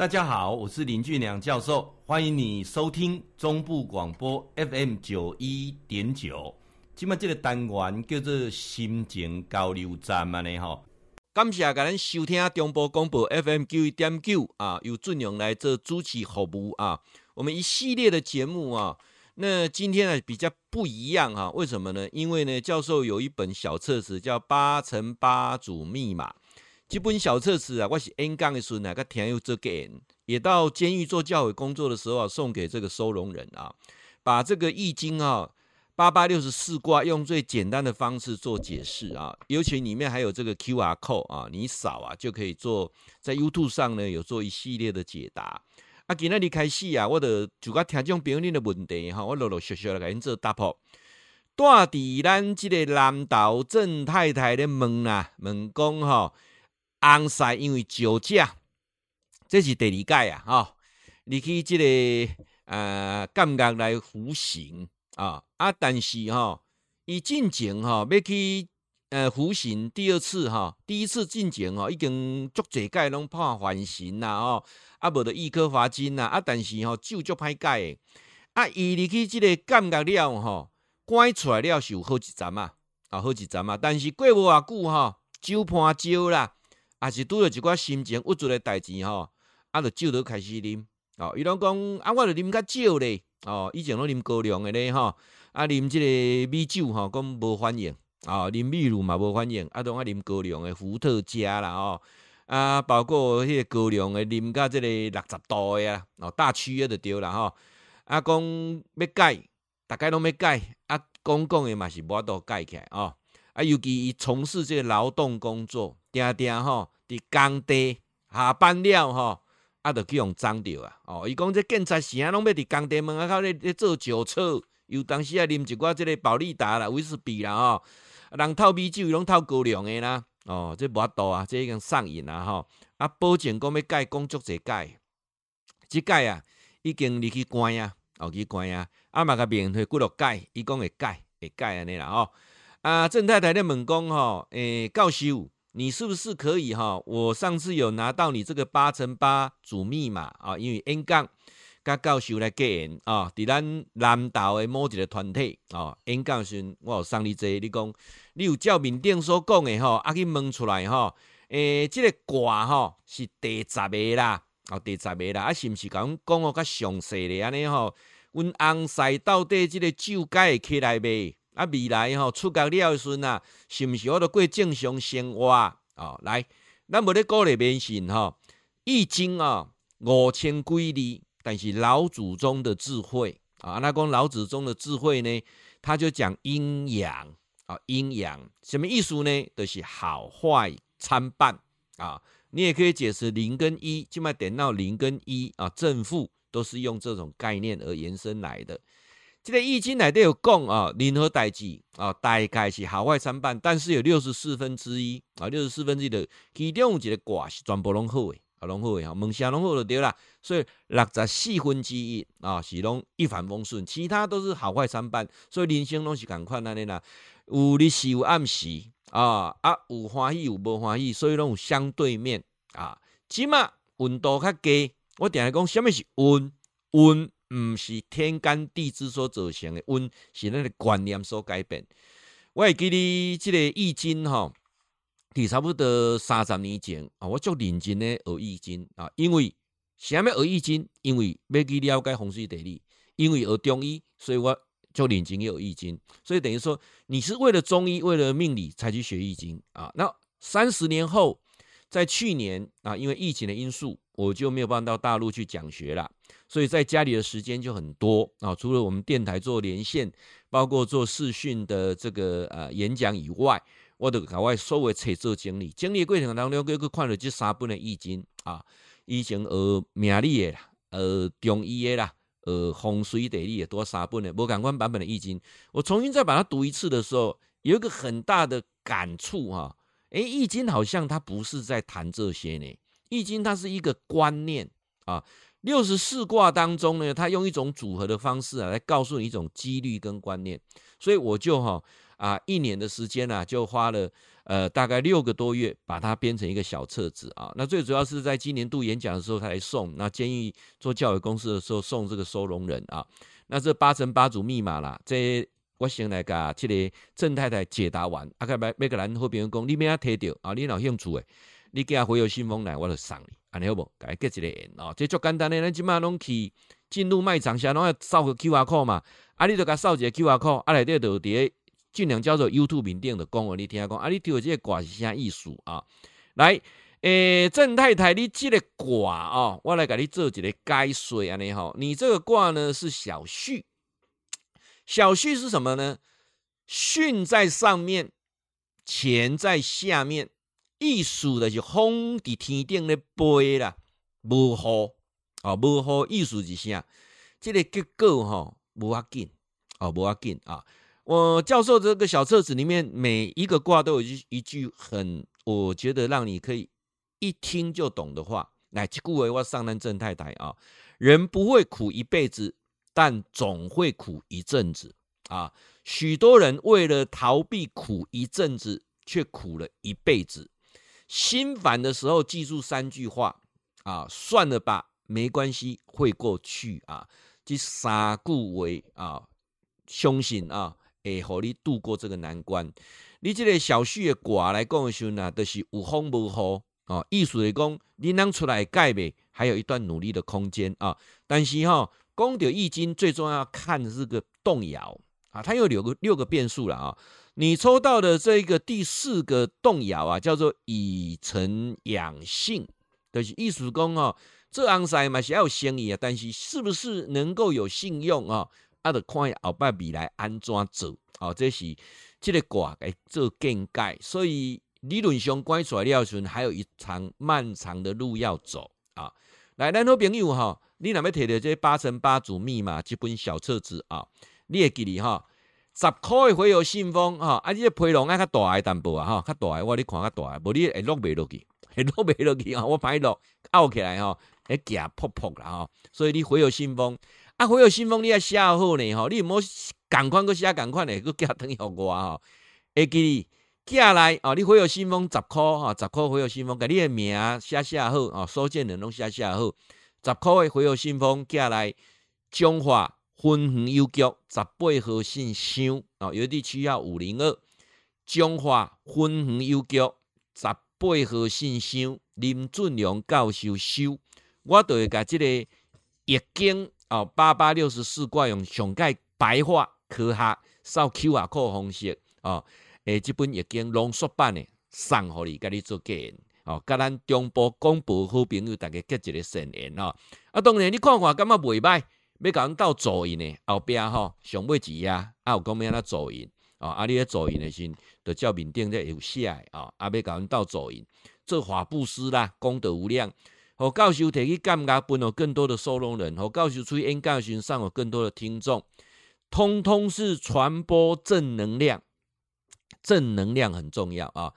大家好，我是林俊良教授，欢迎你收听中部广播 FM 九一点九。今麦这个单元叫做心情交流站嘛呢吼。感谢各位收听中部广播 FM 九一点九啊，由俊良来做主持服务啊。我们一系列的节目啊，那今天呢比较不一样啊，为什么呢？因为呢，教授有一本小册子叫《八乘八组密码》。这本小册子啊，我是演讲的。时候哪个听友做给，也到监狱做教委工作的。时候啊，送给这个收容人啊，把这个易经啊八八六十四卦用最简单的。方式做解释啊，尤其里面还有这个 QR code 啊，你扫啊就可以做，在 YouTube 上呢有做一系列的解答啊。今天你开始啊，我的就个听众朋友的。问题哈，我陆陆续续来给你做答复。住伫咱这个南投郑太太的。门啊，门公哈。红晒因为酒驾，这是第二届啊！哈，你去这个呃监狱来服刑啊啊！但是哈，伊进前哈要去呃服刑第二次哈，第一次进前哈已经足侪届拢判缓刑啦哦，啊无得易科罚金啦啊！但是吼酒足歹解啊，伊入去这个监狱了吼，关出来了是有好几站啊，啊好几站啊，但是过无偌久哈，酒判招啦。也是拄着一寡心情郁卒诶代志吼，啊，着酒都开始啉哦。伊拢讲啊，我着啉较少咧哦。以前拢啉高粱诶咧吼，啊，啉即个米酒吼，讲无反应哦。啉米露嘛无反应，啊，拢爱啉高粱诶伏特加啦哦。啊，包括迄个高粱诶啉甲即个六十度诶啊，哦，大曲的着对啦吼。啊，讲要改，逐概拢要改，啊，讲讲诶嘛是无法度改起来哦。啊，尤其伊从事这个劳动工作。定定吼，伫工地下班了吼，啊，着去用脏着啊！哦，伊讲这警察时啊，拢要伫工地门口咧咧做酒测，有当时啊，啉一寡即个保利达啦、威士比啦吼，人偷啤酒，伊拢偷高粱诶啦，哦，这无法度啊，这已经上瘾啦吼，啊，保证讲要改，讲足侪改，即改啊，已经入去关啊，哦，去关啊，啊嘛甲面会几落改，伊讲会改，会改安尼啦吼，啊，郑太太咧问讲吼，诶、教授。你是不是可以哈？我上次有拿到你这个八乘八主密码啊，因为 N 杠甲教授来给啊，伫咱南投的某一个团体啊，N 杠时我有送你这个，你讲你有照面顶所讲的吼，啊去问出来吼，诶、欸，这个卦吼是第十个啦，哦，第十个啦，啊，是毋是讲讲哦较详细的安尼吼？阮翁婿到底这个酒该会起来未？啊，未来吼出阁了时阵啊，是毋是我都过正常生活啊？哦，来，咱无咧鼓励迷信吼，易经啊五千规律，但是老祖宗的智慧啊，那讲老祖宗的智慧呢，他就讲阴阳啊，阴阳什么意思呢？就是好坏参半啊。你也可以解释零跟一，就卖点到零跟一啊，正负都是用这种概念而延伸来的。这个易经内底有讲啊，任何代志啊，大概是好坏参半，但是有六十四分之一啊，六十四分之一的其中有一个卦是全部拢好诶，啊拢好诶哈，门下拢好就对啦。所以六十四分之一啊是拢一帆风顺，其他都是好坏参半。所以人生拢是共款安尼啦，有日时有暗时啊，啊有欢喜有无欢喜，所以拢有相对面啊。即马温度较低，我定来讲，什么是温温？毋是天干地支所造成的，温是咱的观念所改变。我会记得这个易经吼，伫差不多三十年前啊，我足认真咧学易经啊，因为啥物学易经？因为要去了解风水地理，因为学中医，所以我足认真学易经。所以等于说，你是为了中医，为了命理才去学易经啊。那三十年后，在去年啊，因为疫情的因素，我就没有办法到大陆去讲学了。所以在家里的时间就很多啊，除了我们电台做连线，包括做视讯的这个呃演讲以外，我都搞外所谓采做整理。整理过程当中，我看了这三本的易经啊，以前呃命理的啦，呃中医的啦，呃风水地理的多三本的，无感官版本的易经，我重新再把它读一次的时候，有一个很大的感触哈，诶，易经好像它不是在谈这些呢，易经它是一个观念啊。六十四卦当中呢，他用一种组合的方式啊，来告诉你一种几率跟观念，所以我就哈啊一年的时间啊，就花了呃，大概六个多月，把它编成一个小册子啊。那最主要是在今年度演讲的时候，他来送。那监狱做教育公司的时候，送这个收容人啊。那这八乘八组密码啦，这我先来甲这个郑太太解答完。啊，个每个人好朋友讲，你免啊提到啊，你有兴趣诶，你给他回有信封来，我就送你。安尼好不？给他结一个缘哦。这足简单的，咱即马拢去进入卖场下，拢要扫个 QR code 嘛。啊，你就甲扫一个 QR code，啊，内底就伫。尽量叫做 YouTube 面顶的讲，我你听下讲，啊，你听这个卦是啥意思啊？来，诶、郑太太，你这个卦啊，我来给你做一个解说安尼吼。你这个卦呢是小畜，小畜是什么呢？巽在上面，干在下面，意思的是风伫天顶咧飞啦，无雨啊，无雨，意思是啥？这个结构吼无要紧，哦，无要紧啊。我教授这个小册子里面，每一个卦都有一一句很，我觉得让你可以一听就懂的话。来，故为我上单郑太太啊，人不会苦一辈子，但总会苦一阵子啊。许多人为了逃避苦一阵子，却苦了一辈子。心烦的时候，记住三句话啊，算了吧，没关系，会过去啊。这三句为啊，相信啊。会和你度过这个难关。你这个小旭的卦来讲的时候呢，都、是有风无雨啊。意思来讲，你能出来改变，还有一段努力的空间啊。但是哈、哦，讲到易经最重要看的是个动摇啊，它有六个六个变数了啊。你抽到的这个第四个动摇啊，叫做以诚养信，就是意思讲哦，这昂塞嘛是要有生意啊，但是是不是能够有信用啊？啊，得看后摆未来安怎做哦，这是这个卦来做见解，所以理论上关出来了时，还有一长漫长的路要走啊。来，咱好朋友哈，你若要摕到这八乘八组密码这本小册子啊，你会记哩哈，十块的回邮信封哈，啊，这个批量爱较大一淡薄啊哈，较大的我你看较大的，无你会落袂落去，会落袂落去啊，我歹落拗起来哈，会夹破破啦哈，所以你回邮信封。啊，回有信封你要写好呢吼，你唔好赶快个写赶快呢，个寄等于我吼。会记你寄来哦，你回有信封十块哈，十块回有信封，甲你的名写写好吼，收件人拢写写好。十块的回有信封寄来，中华分园邮局十八号信箱哦，邮地区要五零二，中华分园邮局十八号信箱林俊良教授收，我都会甲即个易经。哦，八八六十四卦用上盖白话科学扫 Q 啊课方式哦，诶，即本易经浓缩版的送互你，甲你做结缘哦，甲咱中部广播好朋友大家结一个善缘哦。啊，当然你看看感觉袂歹，要甲阮斗助印呢，后壁吼上尾一呀，啊有讲要安怎助印哦，啊你咧助印的时，就照面顶咧有写的哦，啊要甲阮斗助印，做法布施啦，功德无量。和教授提起感觉，分有更多的收容人；和教授出去演讲时，上有更多的听众，通通是传播正能量。正能量很重要啊！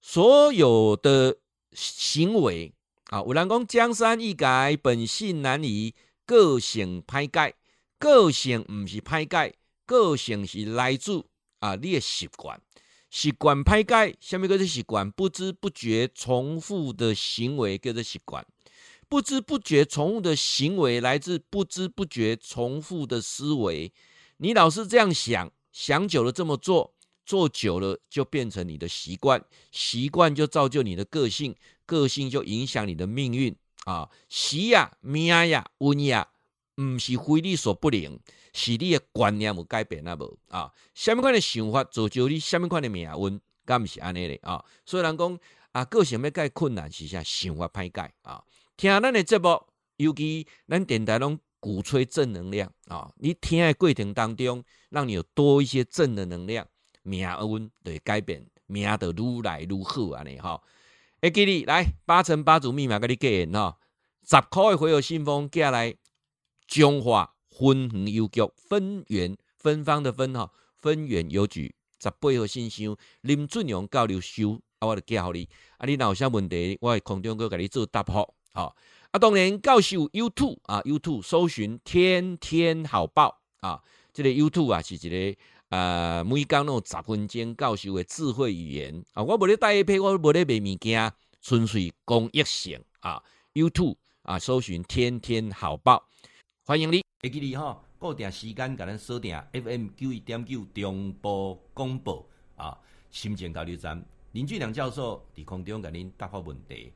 所有的行为啊，有人讲江山易改，本性难移，个性歹改，个性不是歹改，个性是来自啊你的习惯，习惯歹改，什么叫做习惯？不知不觉重复的行为叫做习惯。不知不觉重复的行为来自不知不觉重复的思维。你老是这样想，想久了这么做，做久了就变成你的习惯，习惯就造就你的个性，个性就影响你的命运啊！死呀命呀运呀，不是非你所不能，是你的观念有改变啊无啊？什么款的想法造就你什么款的命运，敢毋是安尼的啊？所以人讲啊，个性要改困难是啥？想法歹改啊！听咱的节目，尤其咱电台拢鼓吹正能量啊、你听的过程当中，让你有多一些正的能量，命运就会改变，命就愈来愈好安尼哈！来八乘八组密码，给你记哈！十块的回邮信封寄来，中华分园邮局分园芬芳的分哈，分园邮局十八号信箱林俊荣交流收，啊，我就寄互你。啊，你若有啥问题，我会空中阁给你做答复。好啊，当然教授 YouTube 啊，YouTube 搜寻天天好报啊，这个 YouTube 啊是一个啊，每讲那十分钟教授的智慧语言啊，我无咧带一批，我无咧卖物件，纯粹公益性啊。YouTube 啊，搜寻天天好报，欢迎你。会记你哈，固定时间甲咱锁定 FM 九一点九中波广播啊，心情交流站林俊良教授伫空中甲您答复问题。